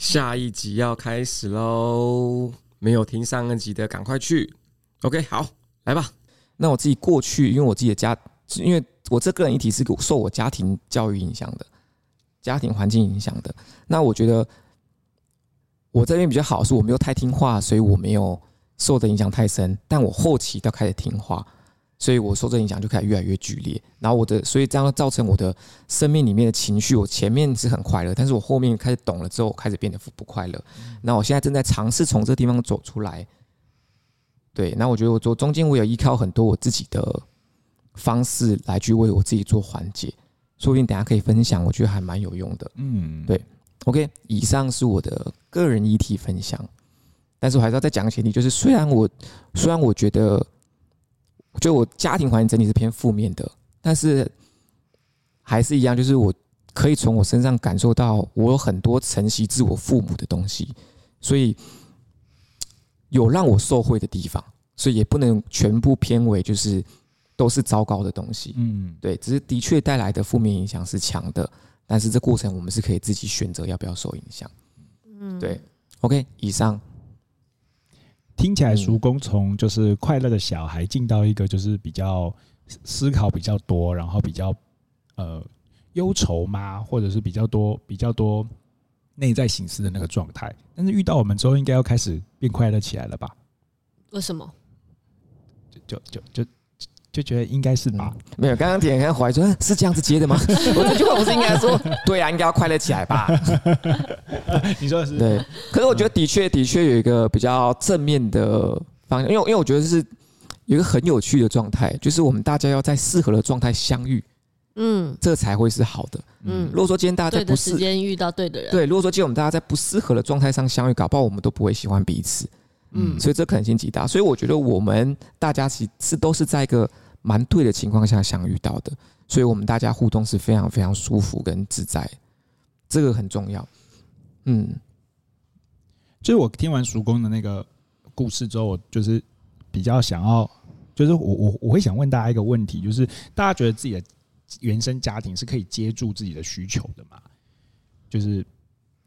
下一集要开始喽！没有听上一集的，赶快去。OK，好，来吧。那我自己过去，因为我自己的家，因为我这个人议题是受我家庭教育影响的，家庭环境影响的。那我觉得我这边比较好，是我没有太听话，所以我没有受的影响太深。但我后期都开始听话。所以我受这影响就开始越来越剧烈，然后我的，所以这样造成我的生命里面的情绪，我前面是很快乐，但是我后面开始懂了之后，开始变得不快乐。那我现在正在尝试从这个地方走出来。对，那我觉得我做中间我有依靠很多我自己的方式来去为我自己做缓解，说不定等下可以分享，我觉得还蛮有用的。嗯，对。OK，以上是我的个人议题分享，但是我还是要再讲个前提，就是虽然我虽然我觉得。就我家庭环境整体是偏负面的，但是还是一样，就是我可以从我身上感受到我有很多承袭自我父母的东西，所以有让我受惠的地方，所以也不能全部偏为就是都是糟糕的东西。嗯，对，只是的确带来的负面影响是强的，但是这过程我们是可以自己选择要不要受影响。嗯，对，OK，以上。听起来，叔公从就是快乐的小孩进到一个就是比较思考比较多，然后比较呃忧愁嘛，或者是比较多比较多内在形式的那个状态。但是遇到我们之后，应该要开始变快乐起来了吧？为什么？就就就就。就觉得应该是吧？没有，刚刚点开怀说，是这样子接的吗？我这句话不是应该说，对啊，应该要快乐起来吧？你说的是对，可是我觉得的确的确有一个比较正面的方向，因为因为我觉得是有一个很有趣的状态，就是我们大家要在适合的状态相遇，嗯，这才会是好的，嗯。如果说今天大家在不适时间遇到对的人，对，如果说今天我们大家在不适合的状态上相遇，搞不好我们都不会喜欢彼此。嗯，所以这可能性极大，所以我觉得我们大家其实都是在一个蛮对的情况下相遇到的，所以我们大家互动是非常非常舒服跟自在，这个很重要。嗯，就是我听完叔公的那个故事之后，我就是比较想要，就是我我我会想问大家一个问题，就是大家觉得自己的原生家庭是可以接住自己的需求的吗？就是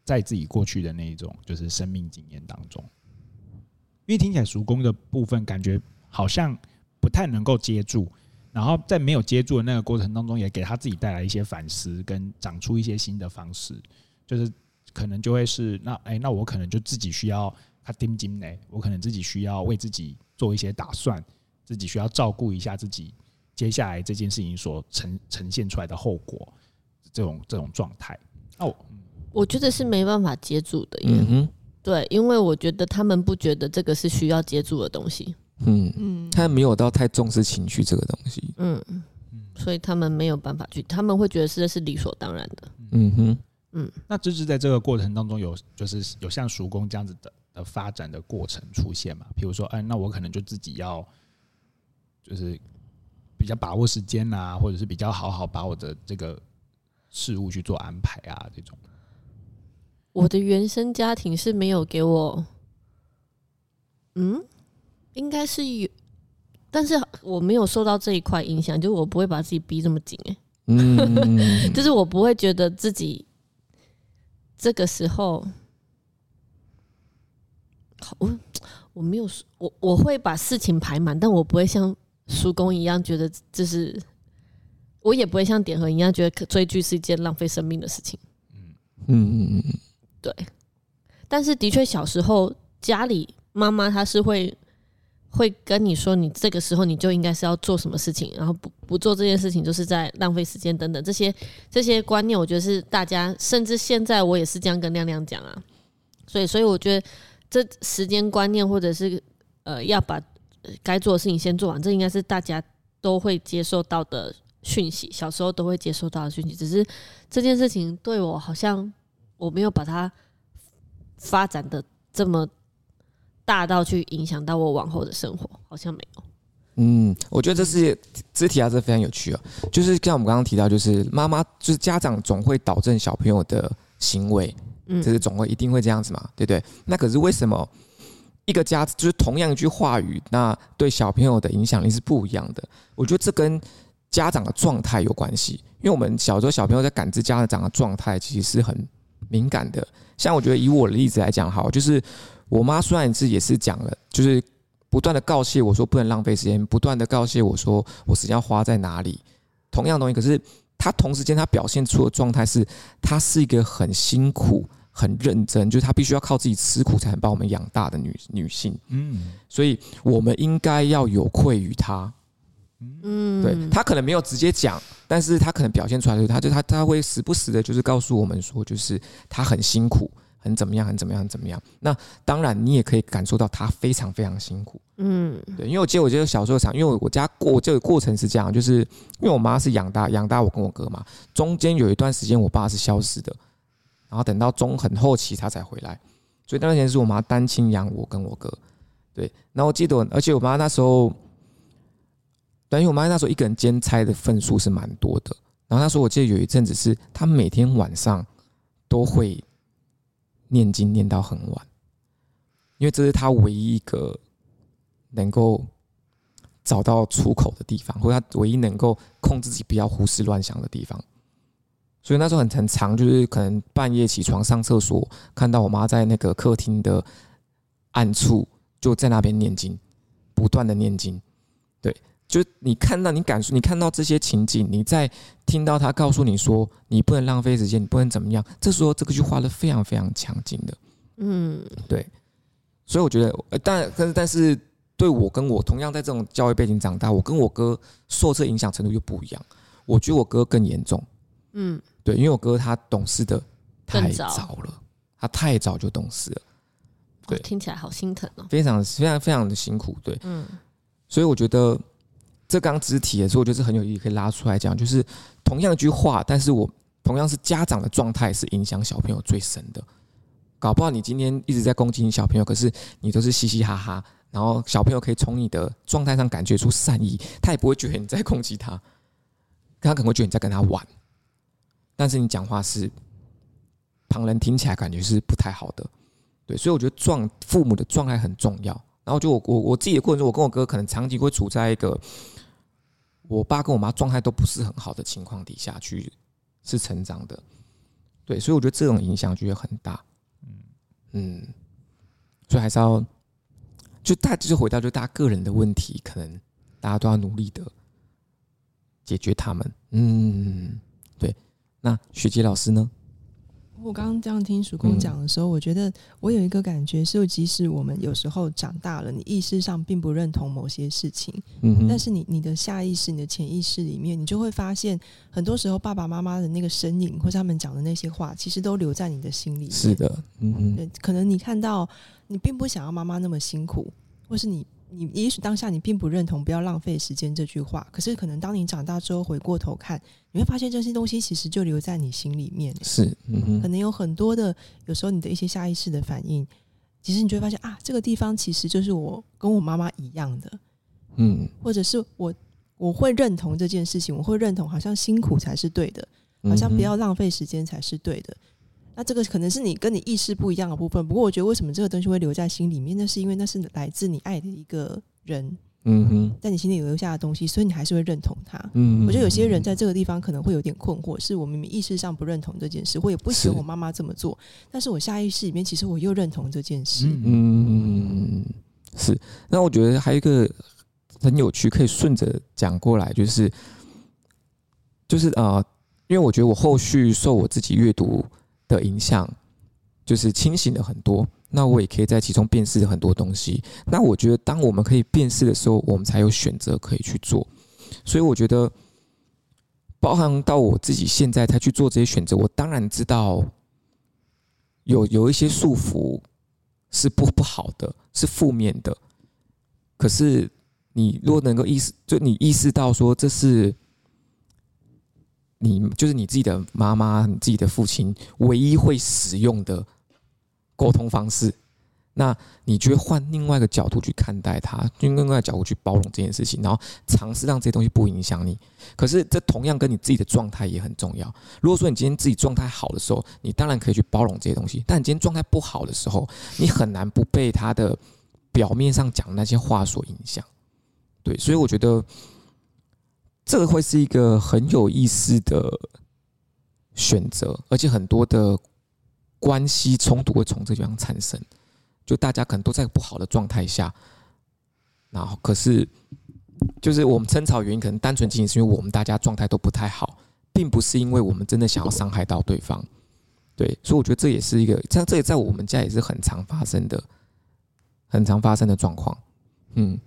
在自己过去的那一种就是生命经验当中。因为听起来熟工的部分感觉好像不太能够接住，然后在没有接住的那个过程当中，也给他自己带来一些反思，跟长出一些新的方式，就是可能就会是那哎，那我可能就自己需要他盯紧呢，我可能自己需要为自己做一些打算，自己需要照顾一下自己接下来这件事情所呈呈现出来的后果，这种这种状态。那我我觉得是没办法接住的，嗯哼。对，因为我觉得他们不觉得这个是需要接住的东西。嗯嗯，他没有到太重视情绪这个东西。嗯嗯，所以他们没有办法去，他们会觉得是这是理所当然的。嗯哼，嗯。那就是在这个过程当中有，就是有像叔公这样子的的发展的过程出现嘛？比如说，哎，那我可能就自己要，就是比较把握时间啊，或者是比较好好把我的这个事物去做安排啊，这种。我的原生家庭是没有给我，嗯，应该是有，但是我没有受到这一块影响，就我不会把自己逼这么紧，哎，嗯，就是我不会觉得自己这个时候，好我我没有我我会把事情排满，但我不会像叔公一样觉得这是，我也不会像点和一样觉得追剧是一件浪费生命的事情，嗯嗯嗯。对，但是的确，小时候家里妈妈她是会会跟你说，你这个时候你就应该是要做什么事情，然后不不做这件事情就是在浪费时间等等这些这些观念，我觉得是大家，甚至现在我也是这样跟亮亮讲啊。所以，所以我觉得这时间观念或者是呃要把该做的事情先做完，这应该是大家都会接受到的讯息，小时候都会接受到的讯息。只是这件事情对我好像。我没有把它发展的这么大到去影响到我往后的生活，好像没有。嗯，我觉得这是肢体啊，这非常有趣哦。就是像我们刚刚提到，就是妈妈，就是家长总会导正小朋友的行为，嗯，就是总会一定会这样子嘛，对不对？那可是为什么一个家就是同样一句话语，那对小朋友的影响力是不一样的？我觉得这跟家长的状态有关系，因为我们小时候小朋友在感知家长的状态，其实是很。敏感的。像我觉得以我的例子来讲，好，就是我妈虽然是也是讲了，就是不断的告诫我说不能浪费时间，不断的告诫我说我时间要花在哪里，同样东西，可是她同时间她表现出的状态是，她是一个很辛苦、很认真，就是她必须要靠自己吃苦才能把我们养大的女女性。嗯，所以我们应该要有愧于她。嗯，对，他可能没有直接讲，但是他可能表现出来的，他就他他会时不时的，就是告诉我们说，就是他很辛苦，很怎么样，很怎么样，很怎么样。那当然，你也可以感受到他非常非常辛苦。嗯，对，因为我记得我记得小时候常，因为我家过这个过程是这样，就是因为我妈是养大养大我跟我哥嘛，中间有一段时间我爸是消失的，然后等到中很后期他才回来，所以那段时间是我妈单亲养我跟我哥。对，然后我记得，而且我妈那时候。等于我妈那时候一个人兼差的份数是蛮多的，然后那时候我记得有一阵子是她每天晚上都会念经念到很晚，因为这是她唯一一个能够找到出口的地方，或者她唯一能够控制自己不要胡思乱想的地方。所以那时候很很长，就是可能半夜起床上厕所，看到我妈在那个客厅的暗处就在那边念经，不断的念经。对就你看到，你感受，你看到这些情景，你在听到他告诉你说，你不能浪费时间，你不能怎么样。这时候，这个句话是非常非常强劲的。嗯，对。所以我觉得，但但是但是，对我跟我同样在这种教育背景长大，我跟我哥受这影响程度又不一样。我觉得我哥更严重。嗯，对，因为我哥他懂事的太早了，他太早就懂事了。对，听起来好心疼哦。非常非常非常的辛苦。对，嗯。所以我觉得。这刚只提的时候，我觉得是很有意义，可以拉出来讲。就是同样一句话，但是我同样是家长的状态是影响小朋友最深的。搞不好你今天一直在攻击你小朋友，可是你都是嘻嘻哈哈，然后小朋友可以从你的状态上感觉出善意，他也不会觉得你在攻击他，他可能会觉得你在跟他玩。但是你讲话是旁人听起来感觉是不太好的，对，所以我觉得状父母的状态很重要。然后就我我我自己的过程中，我跟我哥可能长期会处在一个。我爸跟我妈状态都不是很好的情况底下去是成长的，对，所以我觉得这种影响就会很大，嗯嗯，所以还是要就大就是回到就大家个人的问题，可能大家都要努力的解决他们，嗯，对。那学姐老师呢？我刚刚这样听叔公讲的时候，我觉得我有一个感觉是，即使我们有时候长大了，你意识上并不认同某些事情，嗯，但是你你的下意识、你的潜意识里面，你就会发现，很多时候爸爸妈妈的那个身影，或者他们讲的那些话，其实都留在你的心里面。是的，嗯嗯，可能你看到，你并不想要妈妈那么辛苦，或是你。你也许当下你并不认同“不要浪费时间”这句话，可是可能当你长大之后回过头看，你会发现这些东西其实就留在你心里面。是，嗯哼，可能有很多的，有时候你的一些下意识的反应，其实你就会发现啊，这个地方其实就是我跟我妈妈一样的，嗯，或者是我我会认同这件事情，我会认同好像辛苦才是对的，好像不要浪费时间才是对的。那这个可能是你跟你意识不一样的部分，不过我觉得为什么这个东西会留在心里面，那是因为那是来自你爱的一个人，嗯哼，在你心里留下的东西，所以你还是会认同他。嗯，我觉得有些人在这个地方可能会有点困惑，是我明明意识上不认同这件事，我也不喜欢我妈妈这么做，但是我下意识里面其实我又认同这件事。嗯，是。那我觉得还有一个很有趣，可以顺着讲过来，就是就是呃，因为我觉得我后续受我自己阅读。的影响就是清醒了很多，那我也可以在其中辨识很多东西。那我觉得，当我们可以辨识的时候，我们才有选择可以去做。所以我觉得，包含到我自己现在才去做这些选择，我当然知道有有一些束缚是不不好的，是负面的。可是你若能够意识，就你意识到说这是。你就是你自己的妈妈，你自己的父亲唯一会使用的沟通方式，那你就会换另外一个角度去看待它，用另外一个角度去包容这件事情，然后尝试让这些东西不影响你。可是这同样跟你自己的状态也很重要。如果说你今天自己状态好的时候，你当然可以去包容这些东西；但你今天状态不好的时候，你很难不被他的表面上讲的那些话所影响。对，所以我觉得。这个会是一个很有意思的选择，而且很多的关系冲突会从这地方产生。就大家可能都在不好的状态下，然后可是就是我们争吵原因，可能单纯仅仅是因为我们大家状态都不太好，并不是因为我们真的想要伤害到对方。对，所以我觉得这也是一个，这这也在我们家也是很常发生的，很常发生的状况。嗯，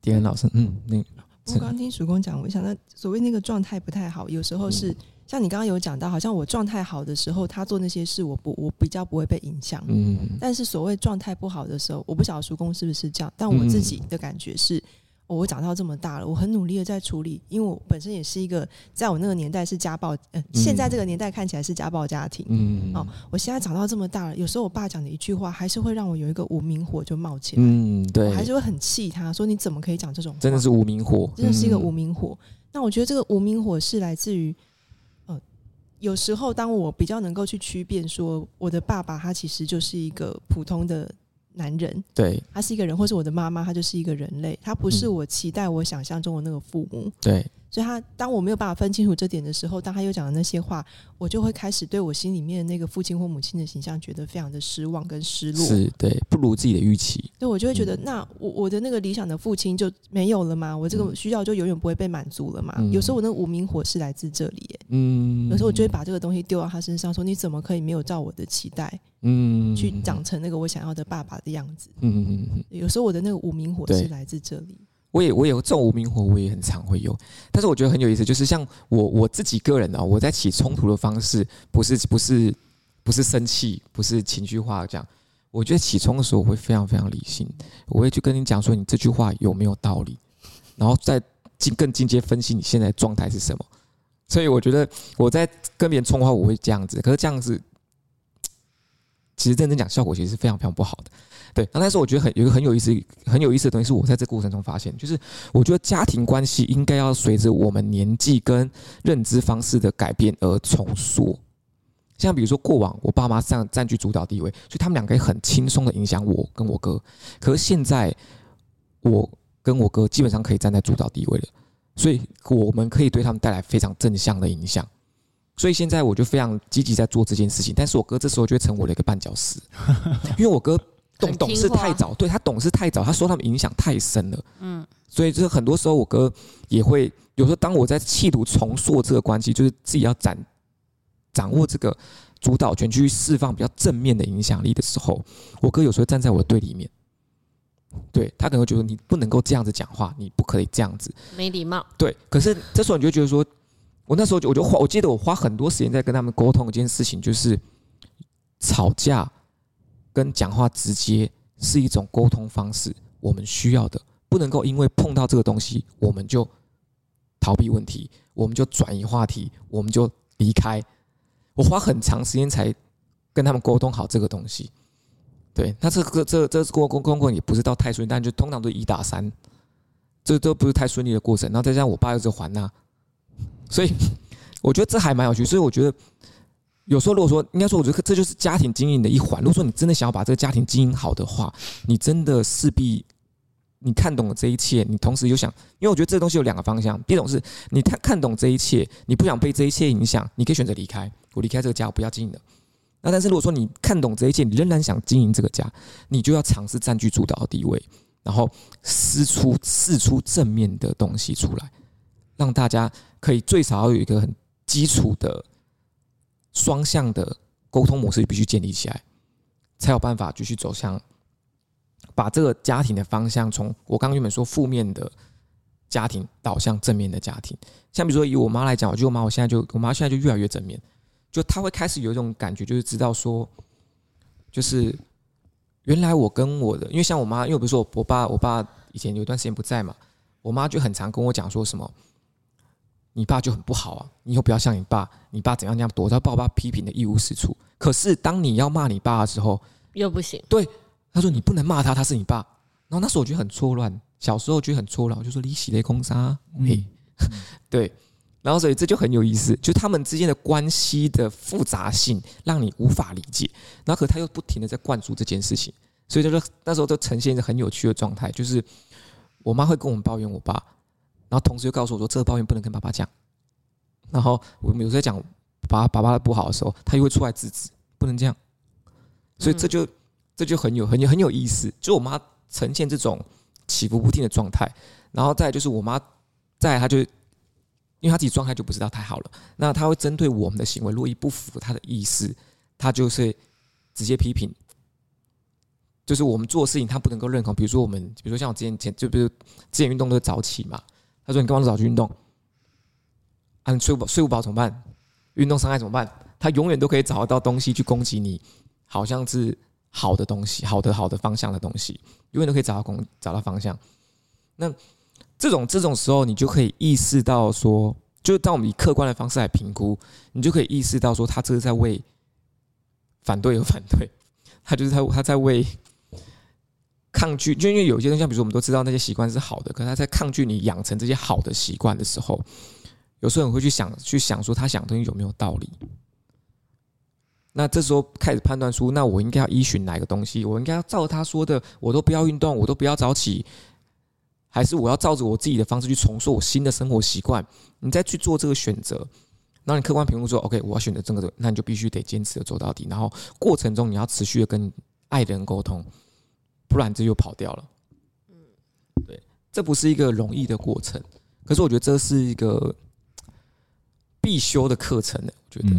迪恩老师，嗯，那我刚刚听曙光讲，我想到所谓那个状态不太好，有时候是。像你刚刚有讲到，好像我状态好的时候，他做那些事，我不，我比较不会被影响。嗯。但是所谓状态不好的时候，我不晓得叔公是不是这样，但我自己的感觉是，嗯哦、我长到这么大了，我很努力的在处理，因为我本身也是一个，在我那个年代是家暴，呃，现在这个年代看起来是家暴家庭。嗯。哦，我现在长到这么大了，有时候我爸讲的一句话，还是会让我有一个无名火就冒起来。嗯，对。我还是会很气他，说你怎么可以讲这种话？真的是无名火，真的是一个无名火。嗯、那我觉得这个无名火是来自于。呃有时候，当我比较能够去区辨，说我的爸爸他其实就是一个普通的男人，对，他是一个人，或是我的妈妈，她就是一个人类，他不是我期待我想象中的那个父母，对。所以，他当我没有办法分清楚这点的时候，当他又讲的那些话，我就会开始对我心里面的那个父亲或母亲的形象觉得非常的失望跟失落。是对，不如自己的预期。对，我就会觉得，嗯、那我我的那个理想的父亲就没有了吗？我这个需要就永远不会被满足了吗？嗯、有时候我那个无名火是来自这里，嗯，有时候我就会把这个东西丢到他身上，说你怎么可以没有照我的期待，嗯，去长成那个我想要的爸爸的样子？嗯嗯嗯。有时候我的那个无名火是来自这里。我也我也有这种无名火，我也很常会有。但是我觉得很有意思，就是像我我自己个人啊，我在起冲突的方式不是不是不是生气，不是情绪化这样。我觉得起冲的时候，我会非常非常理性，我会去跟你讲说你这句话有没有道理，然后再进更进阶分析你现在状态是什么。所以我觉得我在跟别人冲的话，我会这样子。可是这样子，其实认真讲，效果其实是非常非常不好的。对，那但是我觉得很有一个很有意思、很有意思的东西，是我在这过程中发现，就是我觉得家庭关系应该要随着我们年纪跟认知方式的改变而重塑。像比如说过往我爸妈占占据主导地位，所以他们两个很轻松的影响我跟我哥。可是现在我跟我哥基本上可以站在主导地位了，所以我们可以对他们带来非常正向的影响。所以现在我就非常积极在做这件事情，但是我哥这时候就会成为了一个绊脚石，因为我哥。懂懂事太早，对他懂事太早，他受他们影响太深了。嗯，所以就是很多时候，我哥也会有时候，当我在企图重塑这个关系，就是自己要掌掌握这个主导权，去释放比较正面的影响力的时候，我哥有时候站在我的对立面，对他可能会觉得你不能够这样子讲话，你不可以这样子，没礼貌。对，可是这时候你就觉得说，我那时候我就花，我记得我花很多时间在跟他们沟通一件事情，就是吵架。跟讲话直接是一种沟通方式，我们需要的不能够因为碰到这个东西，我们就逃避问题，我们就转移话题，我们就离开。我花很长时间才跟他们沟通好这个东西。对，那这个这这过过过也不是到太顺利，但就通常都一打三，这都不是太顺利的过程。然后再加上我爸又是环纳，所以 我觉得这还蛮有趣。所以我觉得。有时候，如果说应该说，我觉得这就是家庭经营的一环。如果说你真的想要把这个家庭经营好的话，你真的势必你看懂了这一切，你同时又想，因为我觉得这个东西有两个方向。第一种是你看看懂这一切，你不想被这一切影响，你可以选择离开，我离开这个家，我不要经营了。那但是如果说你看懂这一切，你仍然想经营这个家，你就要尝试占据主导的地位，然后试出试出正面的东西出来，让大家可以最少有一个很基础的。双向的沟通模式必须建立起来，才有办法继续走向把这个家庭的方向从我刚刚原本说负面的家庭导向正面的家庭。像比如说以我妈来讲，我觉得我妈我现在就我妈现在就越来越正面，就她会开始有一种感觉，就是知道说，就是原来我跟我的，因为像我妈，因为比如说我爸，我爸以前有一段时间不在嘛，我妈就很常跟我讲说什么。你爸就很不好啊！你以后不要像你爸，你爸怎样怎样躲到爸爸批评的一无是处。可是当你要骂你爸的时候，又不行。对，他说你不能骂他，他是你爸。然后那时候我觉得很错乱，小时候觉得很错乱，我就说你洗雷空沙，嘿，对。然后所以这就很有意思，就他们之间的关系的复杂性让你无法理解。然后可他又不停的在灌输这件事情，所以就是那时候就呈现一个很有趣的状态，就是我妈会跟我们抱怨我爸。然后同时又告诉我说，这个抱怨不能跟爸爸讲。然后我们有时候讲爸爸爸不好的时候，他又会出来制止，不能这样。所以这就这就很有很有很有意思。就我妈呈现这种起伏不定的状态，然后再就是我妈再她就因为她自己状态就不知道太好了，那她会针对我们的行为，如果一不符合她的意思，她就是直接批评。就是我们做事情，她不能够认同。比如说我们，比如说像我之前前就比如之前运动都是早起嘛，他说你干嘛早去运动？啊，你睡不睡不饱怎么办？运动伤害怎么办？他永远都可以找得到东西去攻击你，好像是好的东西，好的好的方向的东西，永远都可以找到攻找到方向。那这种这种时候，你就可以意识到说，就当我们以客观的方式来评估，你就可以意识到说，他这是在为反对而反对，他就是他他在为。抗拒，就因为有些东西，像比如说我们都知道那些习惯是好的，可是他在抗拒你养成这些好的习惯的时候，有时候你会去想，去想说他想的东西有没有道理。那这时候开始判断出，那我应该要依循哪个东西？我应该要照他说的，我都不要运动，我都不要早起，还是我要照着我自己的方式去重塑我新的生活习惯？你再去做这个选择，然后你客观评估说，OK，我要选择这个，那你就必须得坚持的走到底。然后过程中你要持续的跟爱的人沟通。不然这又跑掉了。嗯，对，这不是一个容易的过程，可是我觉得这是一个必修的课程呢。我觉得，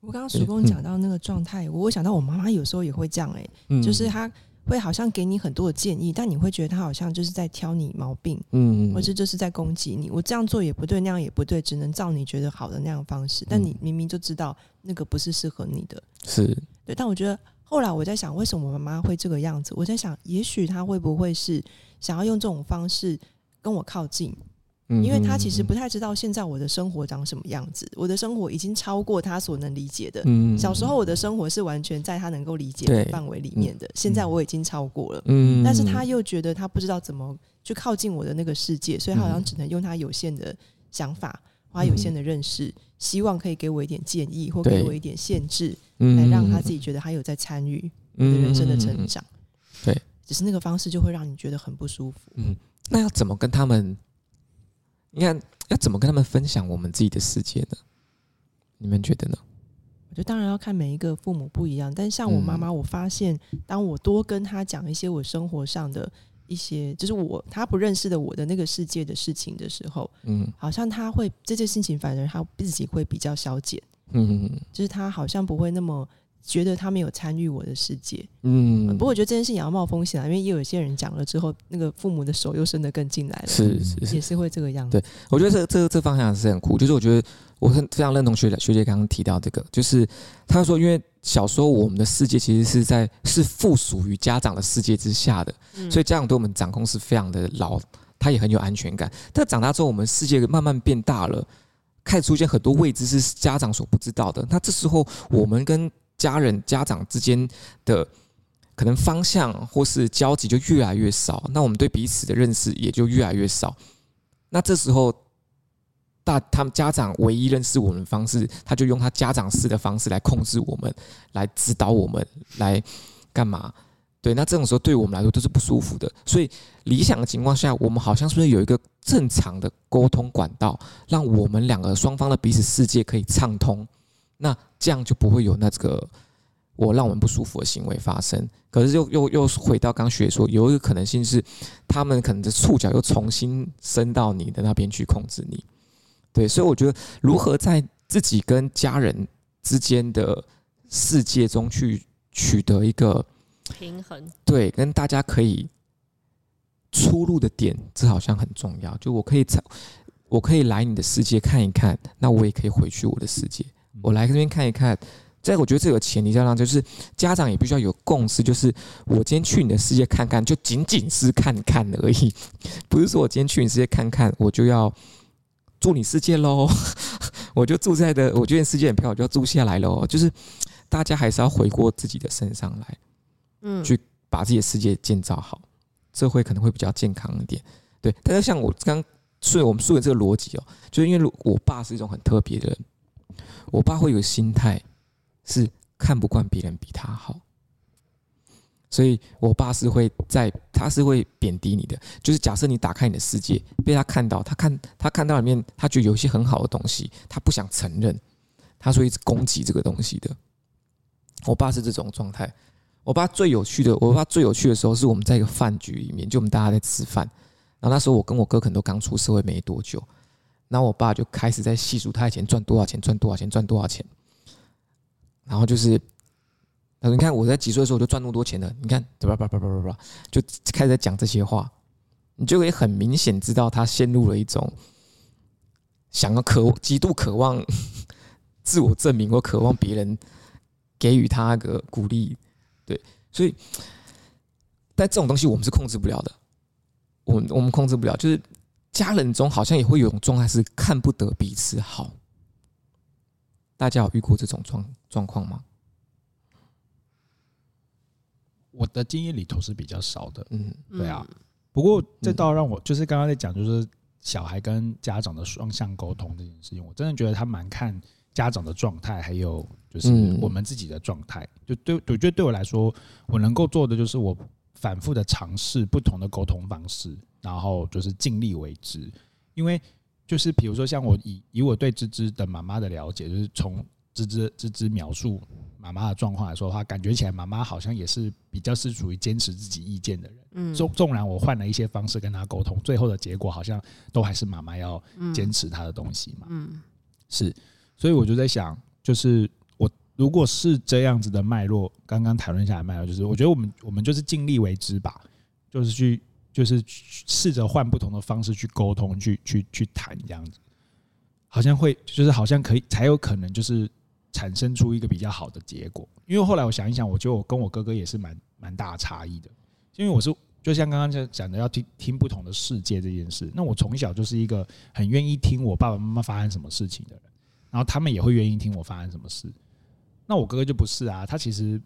我刚刚徐工讲到那个状态，我想到我妈妈有时候也会这样，哎，就是她会好像给你很多的建议，但你会觉得她好像就是在挑你毛病，嗯，或者就是在攻击你。我这样做也不对，那样也不对，只能照你觉得好的那样方式，但你明明就知道那个不是适合你的，是对，但我觉得。后来我在想，为什么我妈妈会这个样子？我在想，也许她会不会是想要用这种方式跟我靠近？因为她其实不太知道现在我的生活长什么样子。我的生活已经超过她所能理解的。嗯小时候我的生活是完全在她能够理解的范围里面的，现在我已经超过了。嗯但是她又觉得她不知道怎么去靠近我的那个世界，所以她好像只能用她有限的想法。他有限的认识，希望可以给我一点建议，或给我一点限制，来让他自己觉得他有在参与你的人生的成长。对，只是那个方式就会让你觉得很不舒服。嗯，那要怎么跟他们？你看，要怎么跟他们分享我们自己的世界呢？你们觉得呢？我觉得当然要看每一个父母不一样，但像我妈妈，我发现当我多跟她讲一些我生活上的。一些就是我他不认识的我的那个世界的事情的时候，嗯，好像他会这件事情，反而他自己会比较消减，嗯，就是他好像不会那么觉得他没有参与我的世界，嗯。不过我觉得这件事情也要冒风险啊，因为也有些人讲了之后，那个父母的手又伸得更进来了，是是，也是会这个样子。对，我觉得这这这方向是很酷，就是我觉得我很非常认同学姐学姐刚刚提到这个，就是他说因为。小时候，我们的世界其实是在是附属于家长的世界之下的，所以家长对我们掌控是非常的牢，他也很有安全感。但长大之后，我们世界慢慢变大了，开始出现很多未知是家长所不知道的。那这时候，我们跟家人、家长之间的可能方向或是交集就越来越少，那我们对彼此的认识也就越来越少。那这时候。大他们家长唯一认识我们的方式，他就用他家长式的方式来控制我们，来指导我们，来干嘛？对，那这种时候对我们来说都是不舒服的。所以理想的情况下，我们好像是不是有一个正常的沟通管道，让我们两个双方的彼此世界可以畅通？那这样就不会有那个我让我们不舒服的行为发生。可是又又又回到刚学说，有一个可能性是，他们可能的触角又重新伸到你的那边去控制你。对，所以我觉得如何在自己跟家人之间的世界中去取得一个平衡，对，跟大家可以出入的点，这好像很重要。就我可以在，我可以来你的世界看一看，那我也可以回去我的世界。我来这边看一看，在我觉得这个前提下，让就是家长也必须要有共识，就是我今天去你的世界看看，就仅仅是看看而已，不是说我今天去你世界看看，我就要。住你世界喽，我就住在的，我觉得世界很漂亮，我就要住下来喽。就是大家还是要回过自己的身上来，嗯，去把自己的世界建造好，这会可能会比较健康一点。对，但是像我刚顺我们说的这个逻辑哦，就是因为我爸是一种很特别的人，我爸会有心态是看不惯别人比他好。所以，我爸是会在，他是会贬低你的。就是假设你打开你的世界，被他看到，他看他看到里面，他觉得有一些很好的东西，他不想承认，他是会一直攻击这个东西的。我爸是这种状态。我爸最有趣的，我爸最有趣的时候是我们在一个饭局里面，就我们大家在吃饭，然后那时候我跟我哥可能都刚出社会没多久，然后我爸就开始在细数他以前赚多少钱，赚多少钱，赚多少钱，然后就是，他说你看我在几岁的时候我就赚那么多钱了，你看，叭叭叭叭叭叭，就开始讲这些话，你就可以很明显知道他陷入了一种想要渴极度渴望 自我证明或渴望别人给予他个鼓励。对，所以，但这种东西我们是控制不了的，我们我们控制不了。就是家人中好像也会有一种状态是看不得彼此好，大家有遇过这种状状况吗？我的经验里头是比较少的，嗯，对啊。不过这倒让我就是刚刚在讲，就是小孩跟家长的双向沟通这件事情，我真的觉得他蛮看。家长的状态，还有就是我们自己的状态，就对，我觉得对我来说，我能够做的就是我反复的尝试不同的沟通方式，然后就是尽力为之。因为就是比如说像我以以我对芝芝的妈妈的了解，就是从芝芝芝芝描述妈妈的状况来说的话，感觉起来妈妈好像也是比较是属于坚持自己意见的人。嗯，纵纵然我换了一些方式跟她沟通，最后的结果好像都还是妈妈要坚持她的东西嘛。嗯，是。所以我就在想，就是我如果是这样子的脉络，刚刚谈论下来脉络，就是我觉得我们我们就是尽力为之吧，就是去就是试着换不同的方式去沟通，去去去谈这样子，好像会就是好像可以才有可能就是产生出一个比较好的结果。因为后来我想一想，我觉得我跟我哥哥也是蛮蛮大差异的，因为我是就像刚刚讲的要听听不同的世界这件事，那我从小就是一个很愿意听我爸爸妈妈发生什么事情的人。然后他们也会愿意听我发生什么事，那我哥哥就不是啊，他其实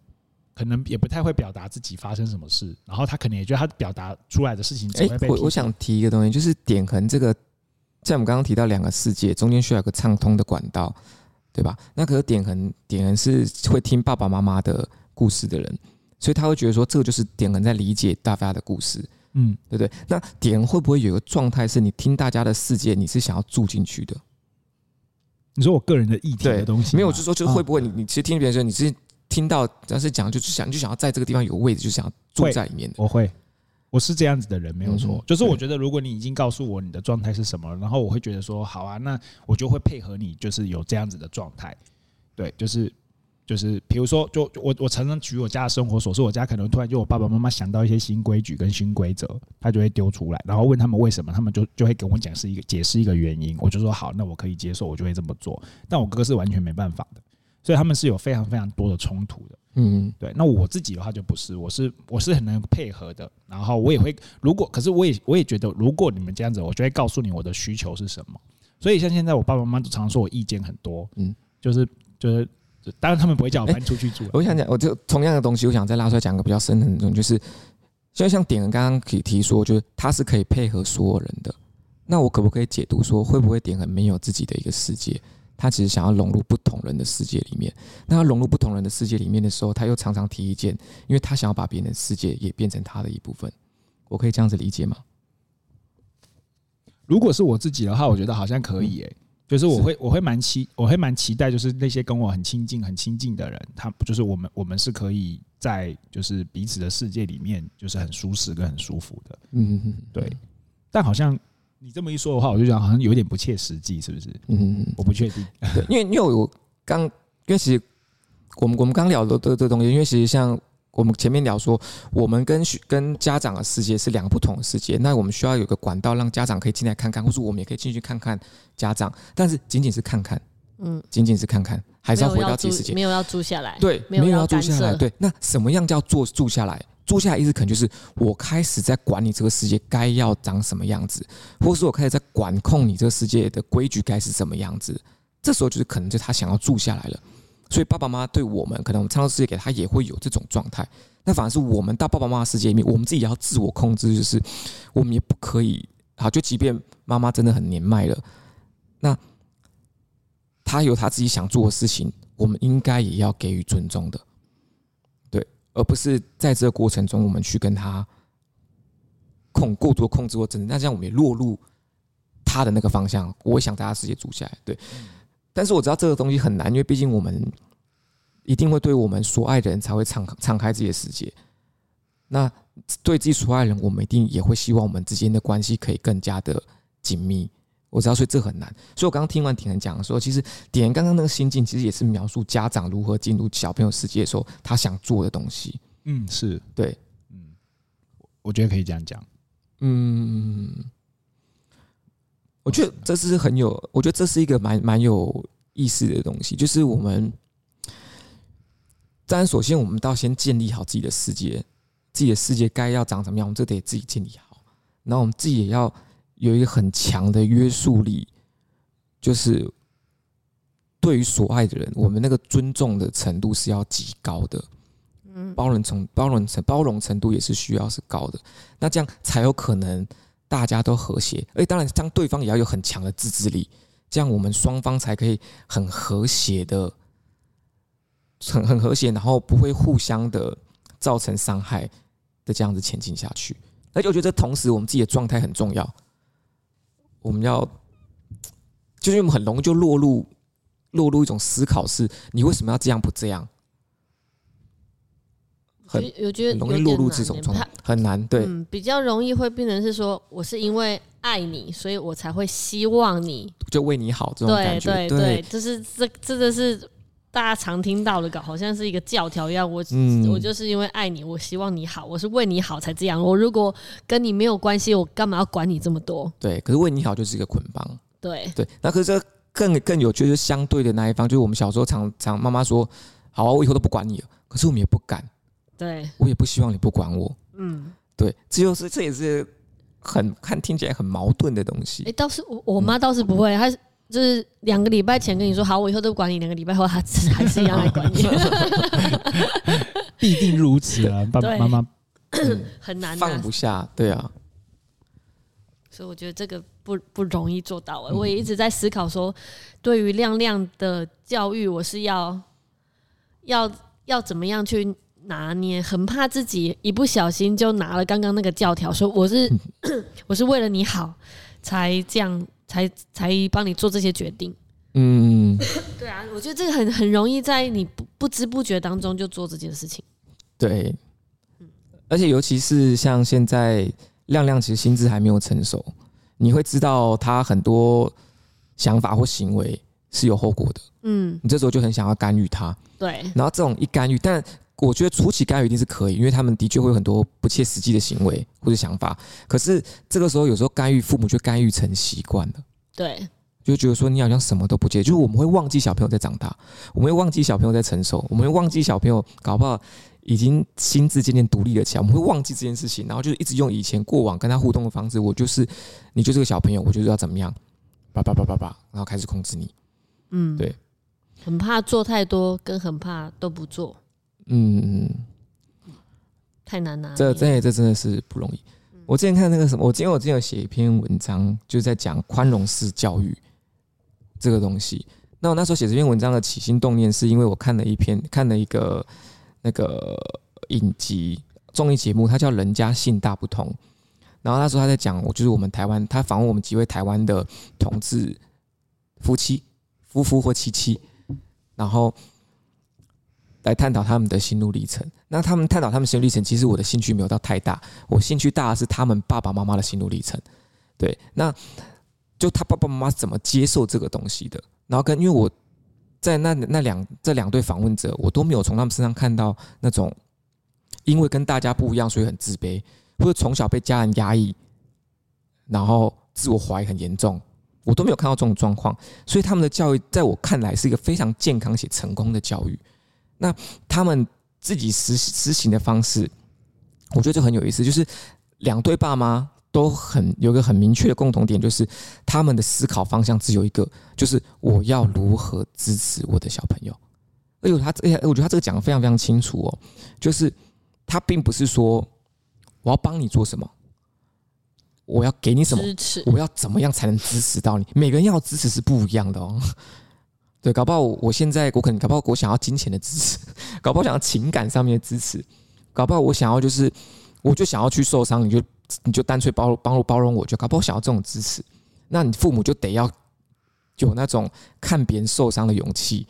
可能也不太会表达自己发生什么事，然后他可能也觉得他表达出来的事情只会被。我我想提一个东西，就是点横这个，在我们刚刚提到两个世界中间需要一个畅通的管道，对吧？那可是点横点横是会听爸爸妈妈的故事的人，所以他会觉得说，这个就是点横在理解大家的故事，嗯，对不对？那点会不会有个状态是你听大家的世界，你是想要住进去的？你说我个人的议题的东西，没有，就是说，就是会不会你你其实听别人说，你是听到只要是讲，就是想就想要在这个地方有位置，就想要住在里面的。我会，我是这样子的人，没有错。就是我觉得，如果你已经告诉我你的状态是什么，然后我会觉得说，好啊，那我就会配合你，就是有这样子的状态。对，就是。就是比如说，就我我常常举我家的生活琐事，我家可能突然就我爸爸妈妈想到一些新规矩跟新规则，他就会丢出来，然后问他们为什么，他们就就会跟我讲是一个解释一个原因，我就说好，那我可以接受，我就会这么做。但我哥哥是完全没办法的，所以他们是有非常非常多的冲突的。嗯，对。那我自己的话就不是，我是我是很能配合的，然后我也会如果，可是我也我也觉得，如果你们这样子，我就会告诉你我的需求是什么。所以像现在我爸爸妈妈都常说我意见很多，嗯，就是就是。当然，他们不会叫我搬出去住。我想讲，我就同样的东西，我想再拉出来讲个比较深的那种，就是，就像点横刚刚可以提说，就是他是可以配合所有人的。那我可不可以解读说，会不会点横没有自己的一个世界？他其实想要融入不同人的世界里面。那他融入不同人的世界里面的时候，他又常常提意见，因为他想要把别人的世界也变成他的一部分。我可以这样子理解吗？如果是我自己的话，我觉得好像可以诶、欸。就是我会我会蛮期我会蛮期待，就是那些跟我很亲近很亲近的人，他就是我们我们是可以在就是彼此的世界里面，就是很舒适跟很舒服的。嗯嗯对。但好像你这么一说的话，我就觉得好像有点不切实际，是不是？嗯嗯我不确定。对，因为因为我刚因为其实我们我们刚聊的这这东西，因为其实像。我们前面聊说，我们跟跟家长的世界是两个不同的世界，那我们需要有个管道让家长可以进来看看，或者我们也可以进去看看家长，但是仅仅是看看，嗯，仅仅是看看，还是要回到自己世界，没有要住下来，对，没有要住下来，对。那什么样叫做住下来？住下来意思可能就是我开始在管理这个世界该要长什么样子，或是我开始在管控你这个世界的规矩该是什么样子，这时候就是可能就他想要住下来了。所以爸爸妈妈对我们，可能我们创造世界给他也会有这种状态。那反而是我们到爸爸妈妈世界里面，我们自己也要自我控制，就是我们也不可以好。就即便妈妈真的很年迈了，那他有他自己想做的事情，我们应该也要给予尊重的，而不是在这个过程中我们去跟他控过多控制或真的，那这样我们也落入他的那个方向。我也想大家世界住下来，对。但是我知道这个东西很难，因为毕竟我们一定会对我们所爱的人才会敞敞开自己的世界。那对自己所爱的人，我们一定也会希望我们之间的关系可以更加的紧密。我知道，所以这很难。所以我刚刚听完点人讲的时候，其实点人刚刚那个心境，其实也是描述家长如何进入小朋友世界的时候，他想做的东西。嗯，是对，嗯，我觉得可以这样讲。嗯，我觉得这是很有，我觉得这是一个蛮蛮有意思的东西，就是我们，当然首先我们都要先建立好自己的世界，自己的世界该要长什么样，我们这得自己建立好，然后我们自己也要。有一个很强的约束力，就是对于所爱的人，我们那个尊重的程度是要极高的，嗯，包容程包容程包容程度也是需要是高的，那这样才有可能大家都和谐。而当然，当对方也要有很强的自制力，这样我们双方才可以很和谐的，很很和谐，然后不会互相的造成伤害的这样子前进下去。而且我觉得，同时我们自己的状态很重要。我们要，就是我们很容易就落入落入一种思考，是你为什么要这样不这样？很我觉得容易落入这种状态，很难。对，嗯，比较容易会变成是说，我是因为爱你，所以我才会希望你就为你好这种感觉。对对对，就是这这个是。大家常听到的搞，好像是一个教条一样。我、嗯、我就是因为爱你，我希望你好，我是为你好才这样。我如果跟你没有关系，我干嘛要管你这么多？对，可是为你好就是一个捆绑。对对，那可是这更更有趣，就是相对的那一方，就是我们小时候常常妈妈说：“好啊，我以后都不管你了。”可是我们也不敢。对，我也不希望你不管我。嗯，对，这就是这也是很看听起来很矛盾的东西。哎、欸，倒是我我妈倒是不会，她、嗯。就是两个礼拜前跟你说好，我以后都不管你。两个礼拜后，他还是一样来管你。必定如此啊，爸爸 妈妈 很难放不下，对啊。所以我觉得这个不不容易做到。我也一直在思考说，对于亮亮的教育，我是要要要怎么样去拿捏，很怕自己一不小心就拿了刚刚那个教条，说我是 我是为了你好才这样。才才帮你做这些决定，嗯，对啊，我觉得这个很很容易在你不不知不觉当中就做这件事情，对，而且尤其是像现在亮亮其实心智还没有成熟，你会知道他很多想法或行为是有后果的，嗯，你这时候就很想要干预他，对，然后这种一干预，但我觉得初期干预一定是可以，因为他们的确会有很多不切实际的行为或者想法。可是这个时候，有时候干预父母就干预成习惯了，对，就觉得说你好像什么都不接，就是我们会忘记小朋友在长大，我们会忘记小朋友在成熟，我们会忘记小朋友搞不好已经心智渐渐独立了起来，我们会忘记这件事情，然后就一直用以前过往跟他互动的方式，我就是你就是个小朋友，我就是要怎么样，叭叭叭叭叭，然后开始控制你，嗯，对，很怕做太多，跟很怕都不做。嗯，太难了。这这这真的是不容易。我之前看那个什么，我今天我之前有写一篇文章，就是在讲宽容式教育这个东西。那我那时候写这篇文章的起心动念，是因为我看了一篇，看了一个那个影集综艺节目，它叫《人家性大不同》。然后那时候他在讲，我就是我们台湾，他访问我们几位台湾的同志夫妻、夫妇或妻妻，然后。来探讨他们的心路历程。那他们探讨他们心路历程，其实我的兴趣没有到太大。我兴趣大的是他们爸爸妈妈的心路历程。对，那就他爸爸妈妈怎么接受这个东西的？然后跟因为我在那那两这两对访问者，我都没有从他们身上看到那种因为跟大家不一样，所以很自卑，或者从小被家人压抑，然后自我怀疑很严重，我都没有看到这种状况。所以他们的教育，在我看来是一个非常健康且成功的教育。那他们自己实实行的方式，我觉得就很有意思。就是两对爸妈都很有个很明确的共同点，就是他们的思考方向只有一个，就是我要如何支持我的小朋友。哎呦，他哎，我觉得他这个讲的非常非常清楚哦。就是他并不是说我要帮你做什么，我要给你什么，我要怎么样才能支持到你？每个人要支持是不一样的哦。对，搞不好我现在我可能搞不好我想要金钱的支持，搞不好想要情感上面的支持，搞不好我想要就是，我就想要去受伤，你就你就干脆包包容包容我，就搞不好想要这种支持，那你父母就得要有那种看别人受伤的勇气。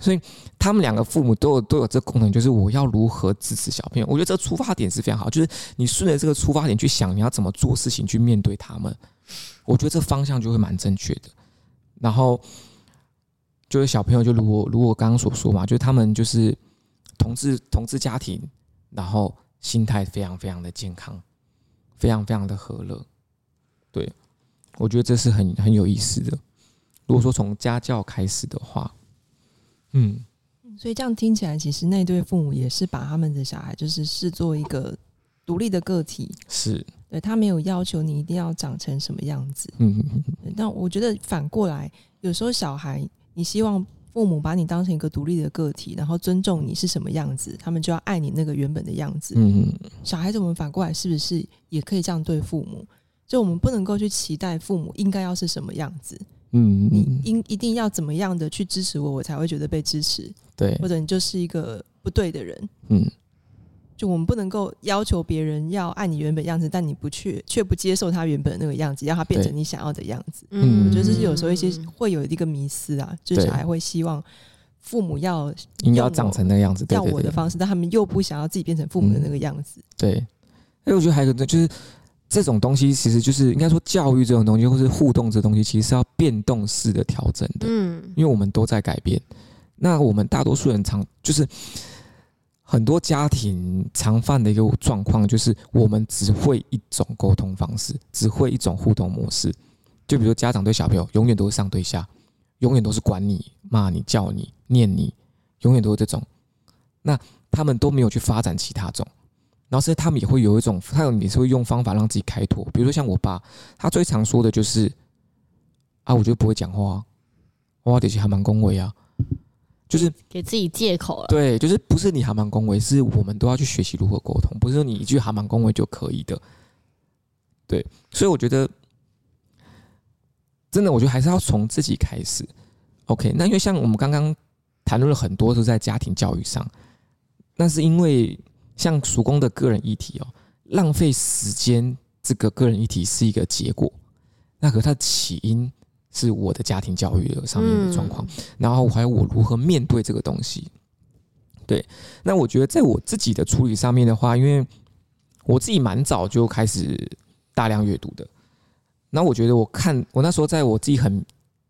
所以他们两个父母都有都有这功能，就是我要如何支持小朋友。我觉得这个出发点是非常好，就是你顺着这个出发点去想，你要怎么做事情去面对他们。我觉得这方向就会蛮正确的。然后就是小朋友，就如我如我刚刚所说嘛，就是他们就是同志同志家庭，然后心态非常非常的健康，非常非常的和乐。对，我觉得这是很很有意思的。如果说从家教开始的话。嗯，所以这样听起来，其实那对父母也是把他们的小孩就是视作一个独立的个体，是对他没有要求你一定要长成什么样子。嗯。但我觉得反过来，有时候小孩，你希望父母把你当成一个独立的个体，然后尊重你是什么样子，他们就要爱你那个原本的样子。嗯嗯。小孩子，我们反过来是不是也可以这样对父母？就我们不能够去期待父母应该要是什么样子。嗯，你应一定要怎么样的去支持我，我才会觉得被支持。对，或者你就是一个不对的人。嗯，就我们不能够要求别人要按你原本样子，但你不去却不接受他原本的那个样子，让他变成你想要的样子。嗯，我觉得这是有时候一些会有一个迷思啊，就是小孩会希望父母要应该要长成那个样子，要我的方式，但他们又不想要自己变成父母的那个样子。对，哎，我觉得还有一个就是。这种东西其实就是应该说，教育这种东西，或是互动这东西，其实是要变动式的调整的。嗯，因为我们都在改变。那我们大多数人常就是很多家庭常犯的一个状况，就是我们只会一种沟通方式，只会一种互动模式。就比如家长对小朋友，永远都是上对下，永远都是管你、骂你、叫你、念你，永远都是这种。那他们都没有去发展其他种。然后是他们也会有一种，他有也是会用方法让自己开拓。比如说像我爸，他最常说的就是：“啊，我觉得不会讲话，哇，这些还蛮恭维啊。”就是给自己借口了。对，就是不是你还蛮恭维，是我们都要去学习如何沟通，不是说你一句还蛮恭维就可以的。对，所以我觉得真的，我觉得还是要从自己开始。OK，那因为像我们刚刚谈论了很多，都在家庭教育上，那是因为。像叔公的个人议题哦，浪费时间这个个人议题是一个结果，那可它的起因是我的家庭教育的上面的状况，然后还有我如何面对这个东西。对，那我觉得在我自己的处理上面的话，因为我自己蛮早就开始大量阅读的，那我觉得我看我那时候在我自己很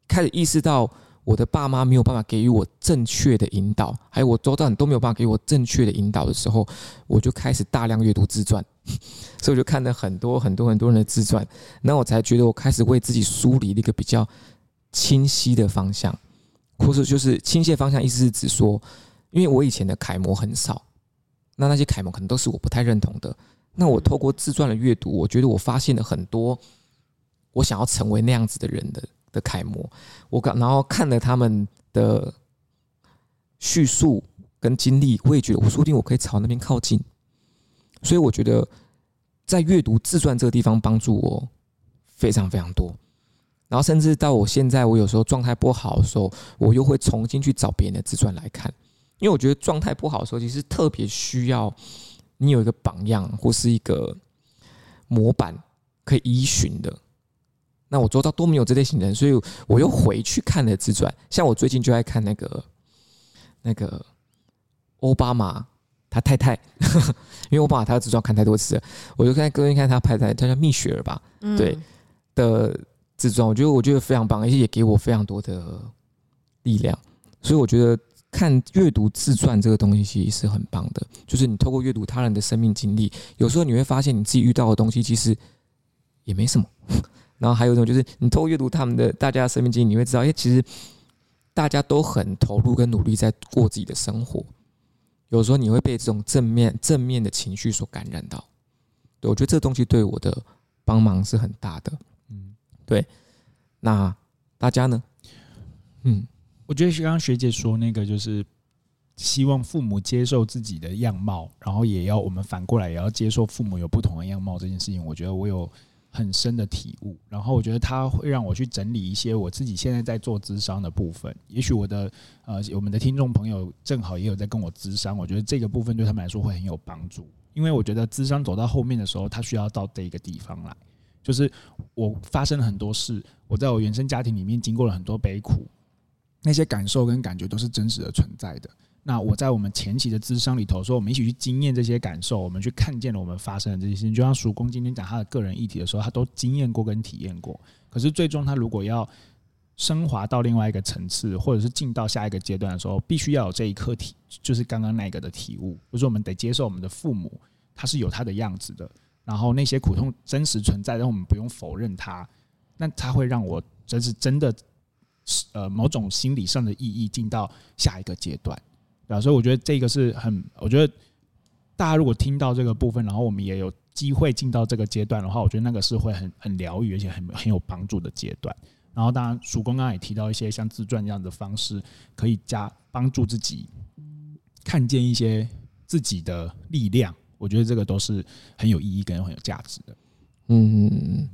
开始意识到。我的爸妈没有办法给予我正确的引导，还有我周遭人都没有办法给我正确的引导的时候，我就开始大量阅读自传，所以我就看了很多很多很多人的自传，那我才觉得我开始为自己梳理了一个比较清晰的方向，或者就是倾斜方向，意思是指说，因为我以前的楷模很少，那那些楷模可能都是我不太认同的，那我透过自传的阅读，我觉得我发现了很多我想要成为那样子的人的。的楷模，我刚然后看了他们的叙述跟经历，我也觉得我说不定我可以朝那边靠近，所以我觉得在阅读自传这个地方帮助我非常非常多。然后甚至到我现在，我有时候状态不好的时候，我又会重新去找别人的自传来看，因为我觉得状态不好的时候，其实特别需要你有一个榜样或是一个模板可以依循的。那我周遭都没有这类型的人，所以我又回去看了自传。像我最近就在看那个那个奥巴马他太太，因为奥巴马他的自传看太多次了，我就看各位看他拍的，他叫蜜雪儿吧，对的自传，我觉得我觉得非常棒，而且也给我非常多的力量。所以我觉得看阅读自传这个东西其实是很棒的，就是你透过阅读他人的生命经历，有时候你会发现你自己遇到的东西其实也没什么。然后还有一种就是，你透过阅读他们的大家的生命经历，你会知道，哎，其实大家都很投入跟努力在过自己的生活。有时候你会被这种正面正面的情绪所感染到。对，我觉得这个东西对我的帮忙是很大的。嗯，对。那大家呢？嗯，我觉得刚刚学姐说那个，就是希望父母接受自己的样貌，然后也要我们反过来也要接受父母有不同的样貌这件事情。我觉得我有。很深的体悟，然后我觉得他会让我去整理一些我自己现在在做咨商的部分。也许我的呃，我们的听众朋友正好也有在跟我咨商，我觉得这个部分对他们来说会很有帮助。因为我觉得咨商走到后面的时候，他需要到这个地方来，就是我发生了很多事，我在我原生家庭里面经过了很多悲苦，那些感受跟感觉都是真实的存在的。那我在我们前期的咨商里头说，我们一起去经验这些感受，我们去看见了我们发生的这些事情。就像叔公今天讲他的个人议题的时候，他都经验过跟体验过。可是最终他如果要升华到另外一个层次，或者是进到下一个阶段的时候，必须要有这一课题，就是刚刚那个的体悟，就是我们得接受我们的父母，他是有他的样子的，然后那些苦痛真实存在，但我们不用否认它。那他会让我真是真的，呃，某种心理上的意义进到下一个阶段。对，所以我觉得这个是很，我觉得大家如果听到这个部分，然后我们也有机会进到这个阶段的话，我觉得那个是会很很疗愈，而且很很有帮助的阶段。然后当然，曙光刚刚也提到一些像自传这样的方式，可以加帮助自己看见一些自己的力量。我觉得这个都是很有意义跟很有价值的。嗯，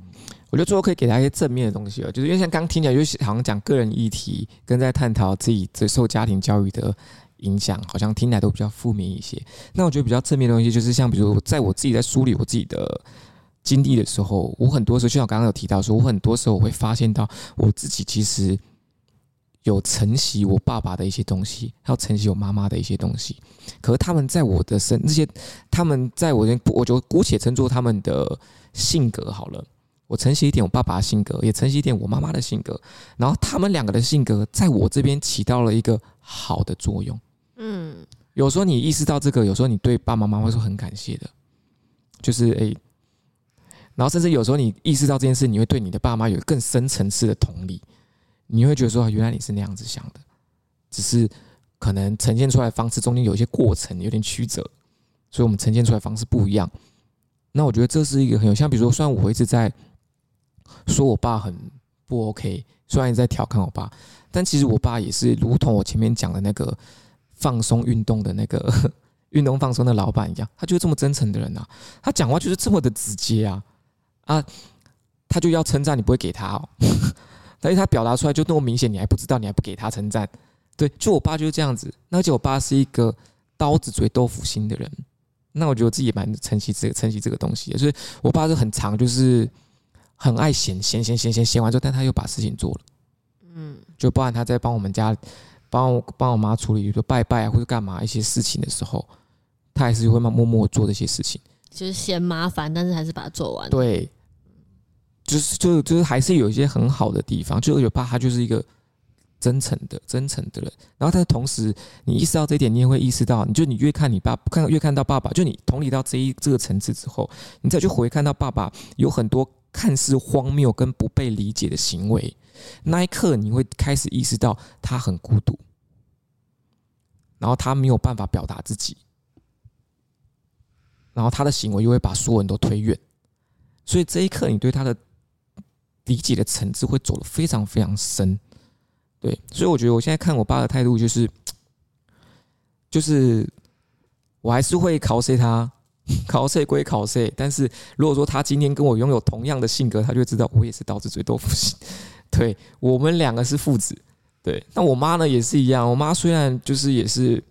我觉得最后可以给他一些正面的东西了，就是因为像刚听起来，就是好像讲个人议题，跟在探讨自己受家庭教育的。影响好像听起来都比较负面一些。那我觉得比较正面的东西，就是像比如在我自己在梳理我自己的经历的时候，我很多时候就像刚刚有提到说，我很多时候我会发现到我自己其实有承袭我爸爸的一些东西，还有承袭我妈妈的一些东西。可是他们在我的身，那些他们在我这，我就姑且称作他们的性格好了。我承袭一点我爸爸的性格，也承袭一点我妈妈的性格。然后他们两个的性格在我这边起到了一个好的作用。嗯，有时候你意识到这个，有时候你对爸爸妈妈会说很感谢的，就是诶、然后甚至有时候你意识到这件事，你会对你的爸妈有更深层次的同理，你会觉得说原来你是那样子想的，只是可能呈现出来方式中间有一些过程有点曲折，所以我们呈现出来方式不一样。那我觉得这是一个很有像，比如说，虽然我一直在说我爸很不 OK，虽然一直在调侃我爸，但其实我爸也是如同我前面讲的那个。放松运动的那个运动放松的老板一样，他就是这么真诚的人啊！他讲话就是这么的直接啊啊！他就要称赞你不会给他哦，但是他表达出来就那么明显，你还不知道，你还不给他称赞。对，就我爸就是这样子。那而且我爸是一个刀子嘴豆腐心的人，那我觉得我自己也蛮珍惜这个珍惜这个东西的。所以我爸是很长，就是很爱闲闲闲闲闲闲完之后，但他又把事情做了。嗯，就包含他在帮我们家。帮我帮我妈处理，比如说拜拜啊，或者干嘛一些事情的时候，她还是会默默默做这些事情，就是嫌麻烦，但是还是把它做完。对，就是就就是还是有一些很好的地方。就我爸他就是一个真诚的真诚的人，然后但是同时你意识到这一点，你也会意识到，你就你越看你爸看越看到爸爸，就你同理到这一这个层次之后，你再去回看到爸爸有很多看似荒谬跟不被理解的行为。那一刻，你会开始意识到他很孤独，然后他没有办法表达自己，然后他的行为又会把所有人都推远，所以这一刻，你对他的理解的层次会走得非常非常深。对，所以我觉得我现在看我爸的态度就是，就是我还是会考试他，考试归考试，但是如果说他今天跟我拥有同样的性格，他就知道我也是刀子嘴豆腐心。对，我们两个是父子，对。那我妈呢也是一样，我妈虽然就是也是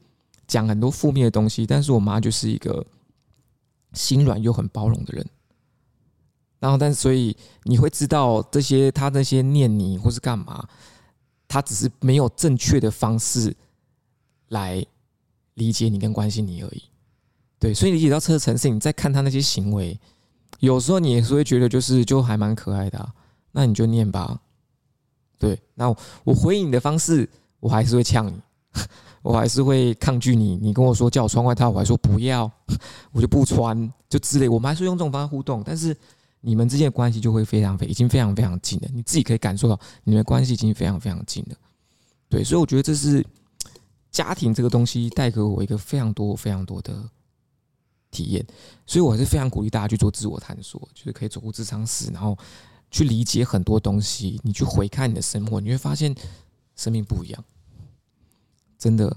讲很多负面的东西，但是我妈就是一个心软又很包容的人。然后，但是所以你会知道这些，她那些念你或是干嘛，她只是没有正确的方式来理解你跟关心你而已。对，所以理解到这个层次，你再看他那些行为，有时候你也是会觉得就是就还蛮可爱的。那你就念吧。对，那我回应你的方式，我还是会呛你，我还是会抗拒你。你跟我说叫我穿外套，我还说不要，我就不穿，就之类。我们还是用这种方式互动，但是你们之间的关系就会非常非已经非常非常近了。你自己可以感受到，你们的关系已经非常非常近了。对，所以我觉得这是家庭这个东西带给我一个非常多非常多的体验。所以我还是非常鼓励大家去做自我探索，就是可以走入咨商室，然后。去理解很多东西，你去回看你的生活，你会发现生命不一样，真的，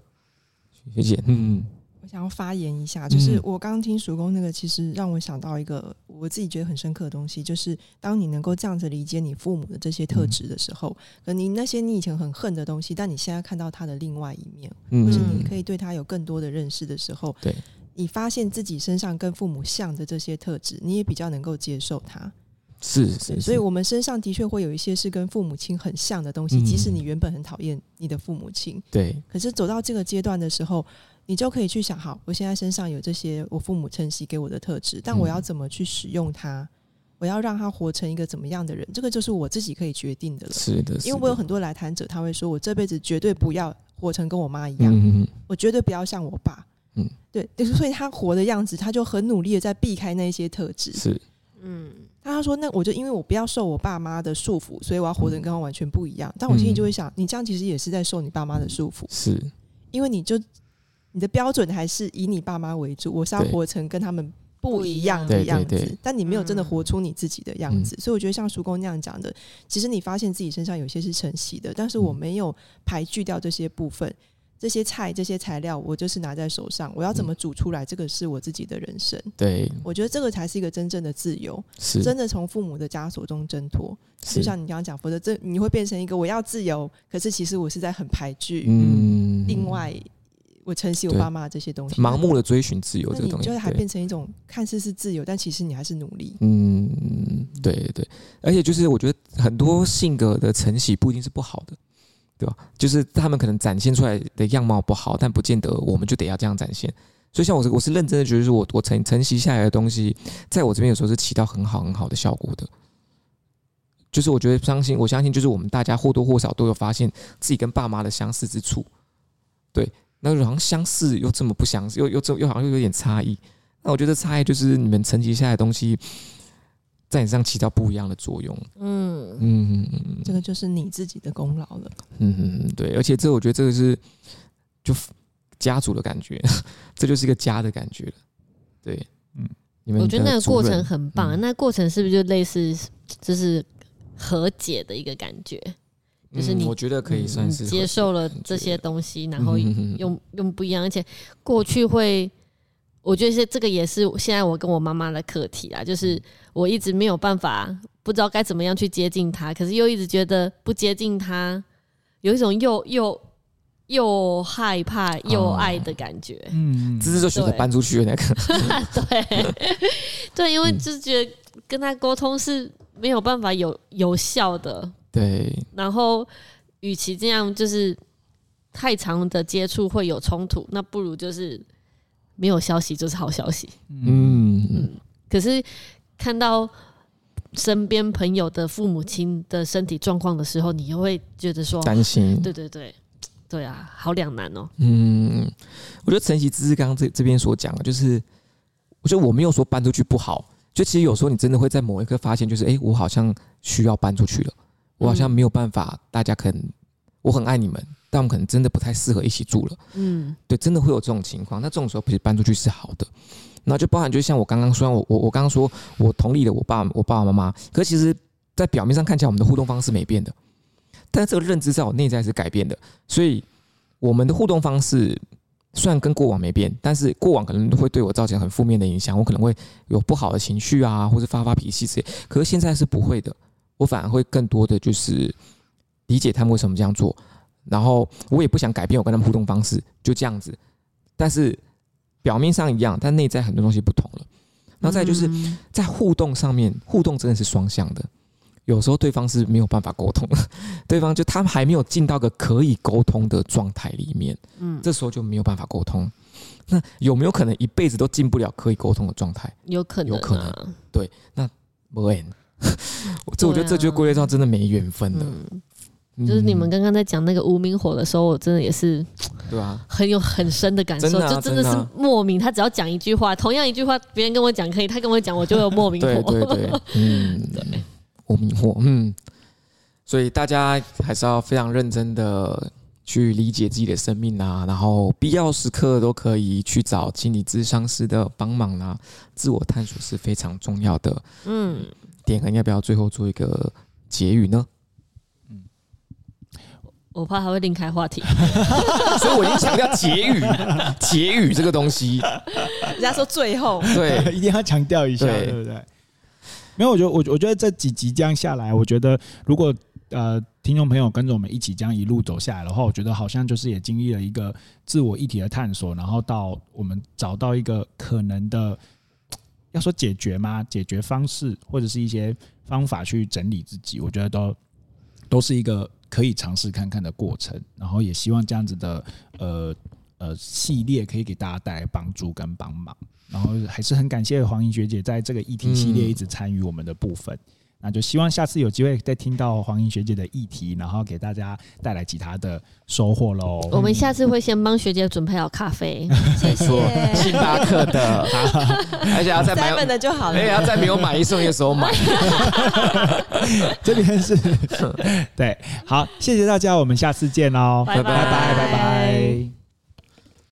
学姐，嗯，我想要发言一下，就是我刚刚听叔公那个，其实让我想到一个我自己觉得很深刻的东西，就是当你能够这样子理解你父母的这些特质的时候，可能你那些你以前很恨的东西，但你现在看到他的另外一面，或是你可以对他有更多的认识的时候，对，你发现自己身上跟父母像的这些特质，你也比较能够接受他。是是，是，所以我们身上的确会有一些是跟父母亲很像的东西，即使你原本很讨厌你的父母亲，对，可是走到这个阶段的时候，你就可以去想：好，我现在身上有这些我父母承袭给我的特质，但我要怎么去使用它？我要让他活成一个怎么样的人？这个就是我自己可以决定的了。是的，因为我有很多来谈者，他会说我这辈子绝对不要活成跟我妈一样，我绝对不要像我爸。嗯，对，所以他活的样子，他就很努力的在避开那些特质。是，嗯，他说那我就因为我不要受我爸妈的束缚，所以我要活得跟他完全不一样。但我心里就会想，你这样其实也是在受你爸妈的束缚。是，因为你就你的标准还是以你爸妈为主，我是要活成跟他们。不一样的样子，但你没有真的活出你自己的样子，嗯、所以我觉得像叔公那样讲的，其实你发现自己身上有些是承袭的，但是我没有排拒掉这些部分，这些菜、这些材料，我就是拿在手上，我要怎么煮出来，这个是我自己的人生。对，我觉得这个才是一个真正的自由，是真的从父母的枷锁中挣脱。就像你刚刚讲，否则这你会变成一个我要自由，可是其实我是在很排拒，嗯，另外。我承袭我爸妈这些东西，盲目的追寻自由这个东西，就是还变成一种看似是自由，但其实你还是努力。嗯，对对，而且就是我觉得很多性格的承袭不一定是不好的，对吧？就是他们可能展现出来的样貌不好，但不见得我们就得要这样展现。所以像我是我是认真的觉得，是我我承承袭下来的东西，在我这边有时候是起到很好很好的效果的。就是我觉得相信我相信，就是我们大家或多或少都有发现自己跟爸妈的相似之处，对。那好像相似又这么不相似，又又这又好像又有点差异。那我觉得差异就是你们承袭下来的东西，在你身上起到不一样的作用。嗯嗯，这个就是你自己的功劳了。嗯嗯，对，而且这我觉得这个是就家族的感觉，这就是一个家的感觉了。对，嗯，你们我觉得那个过程很棒。嗯、那过程是不是就类似就是和解的一个感觉？就是你，我觉得可以算是接受了这些东西，然后用用不一样，而且过去会，我觉得是这个也是现在我跟我妈妈的课题啊，就是我一直没有办法，不知道该怎么样去接近她，可是又一直觉得不接近她，有一种又又又害怕又爱的感觉。嗯，这是就选择搬出去的那个。对，对，因为就是觉得跟他沟通是没有办法有有效的。对，然后与其这样，就是太长的接触会有冲突，那不如就是没有消息就是好消息。嗯嗯。可是看到身边朋友的父母亲的身体状况的时候，你又会觉得说担心。对对对，对啊，好两难哦。嗯，我觉得承袭之刚刚这这边所讲的，就是我觉得我没有说搬出去不好，就其实有时候你真的会在某一刻发现，就是哎，我好像需要搬出去了。我好像没有办法，大家可能我很爱你们，但我们可能真的不太适合一起住了。嗯，对，真的会有这种情况。那这种时候，其实搬出去是好的。那就包含，就像我刚刚说，我我我刚刚说我同理了我爸我爸爸妈妈，可是其实，在表面上看起来，我们的互动方式没变的，但是这个认知在我内在是改变的。所以，我们的互动方式虽然跟过往没变，但是过往可能会对我造成很负面的影响，我可能会有不好的情绪啊，或者发发脾气之类。可是现在是不会的。我反而会更多的就是理解他们为什么这样做，然后我也不想改变我跟他们互动方式，就这样子。但是表面上一样，但内在很多东西不同了。然后再就是在互动上面，互动真的是双向的。有时候对方是没有办法沟通，对方就他们还没有进到个可以沟通的状态里面，嗯，这时候就没有办法沟通。那有没有可能一辈子都进不了可以沟通的状态？有可能，有可能。对，那不会。这我觉得这就归类到真的没缘分了。就是你们刚刚在讲那个无名火的时候，我真的也是，对啊，很有很深的感受，就真的是莫名。他只要讲一句话，同样一句话，别人跟我讲可以，他跟我讲，我就有莫名火。对对 对，嗯，无名火，嗯。所以大家还是要非常认真的去理解自己的生命啊，然后必要时刻都可以去找心理咨商师的帮忙啊，自我探索是非常重要的。嗯。点恒要不要最后做一个结语呢？嗯，我怕他会另开话题，所以我已经强调结语，结语这个东西，人家说最后对，一定要强调一下，对，对不对？没有，我觉得我我觉得这几集这样下来，我觉得如果呃听众朋友跟着我们一起这样一路走下来的话，我觉得好像就是也经历了一个自我议题的探索，然后到我们找到一个可能的。要说解决吗？解决方式或者是一些方法去整理自己，我觉得都都是一个可以尝试看看的过程。然后也希望这样子的呃呃系列可以给大家带来帮助跟帮忙。然后还是很感谢黄莹学姐在这个议题系列一直参与我们的部分。那就希望下次有机会再听到黄莹学姐的议题，然后给大家带来其他的收获喽。我们下次会先帮学姐准备好咖啡，谢谢星巴克的，而且要在买的就好了，而且要在没有买一送一的时候买。这边是，对，好，谢谢大家，我们下次见喽，拜拜拜拜。拜拜。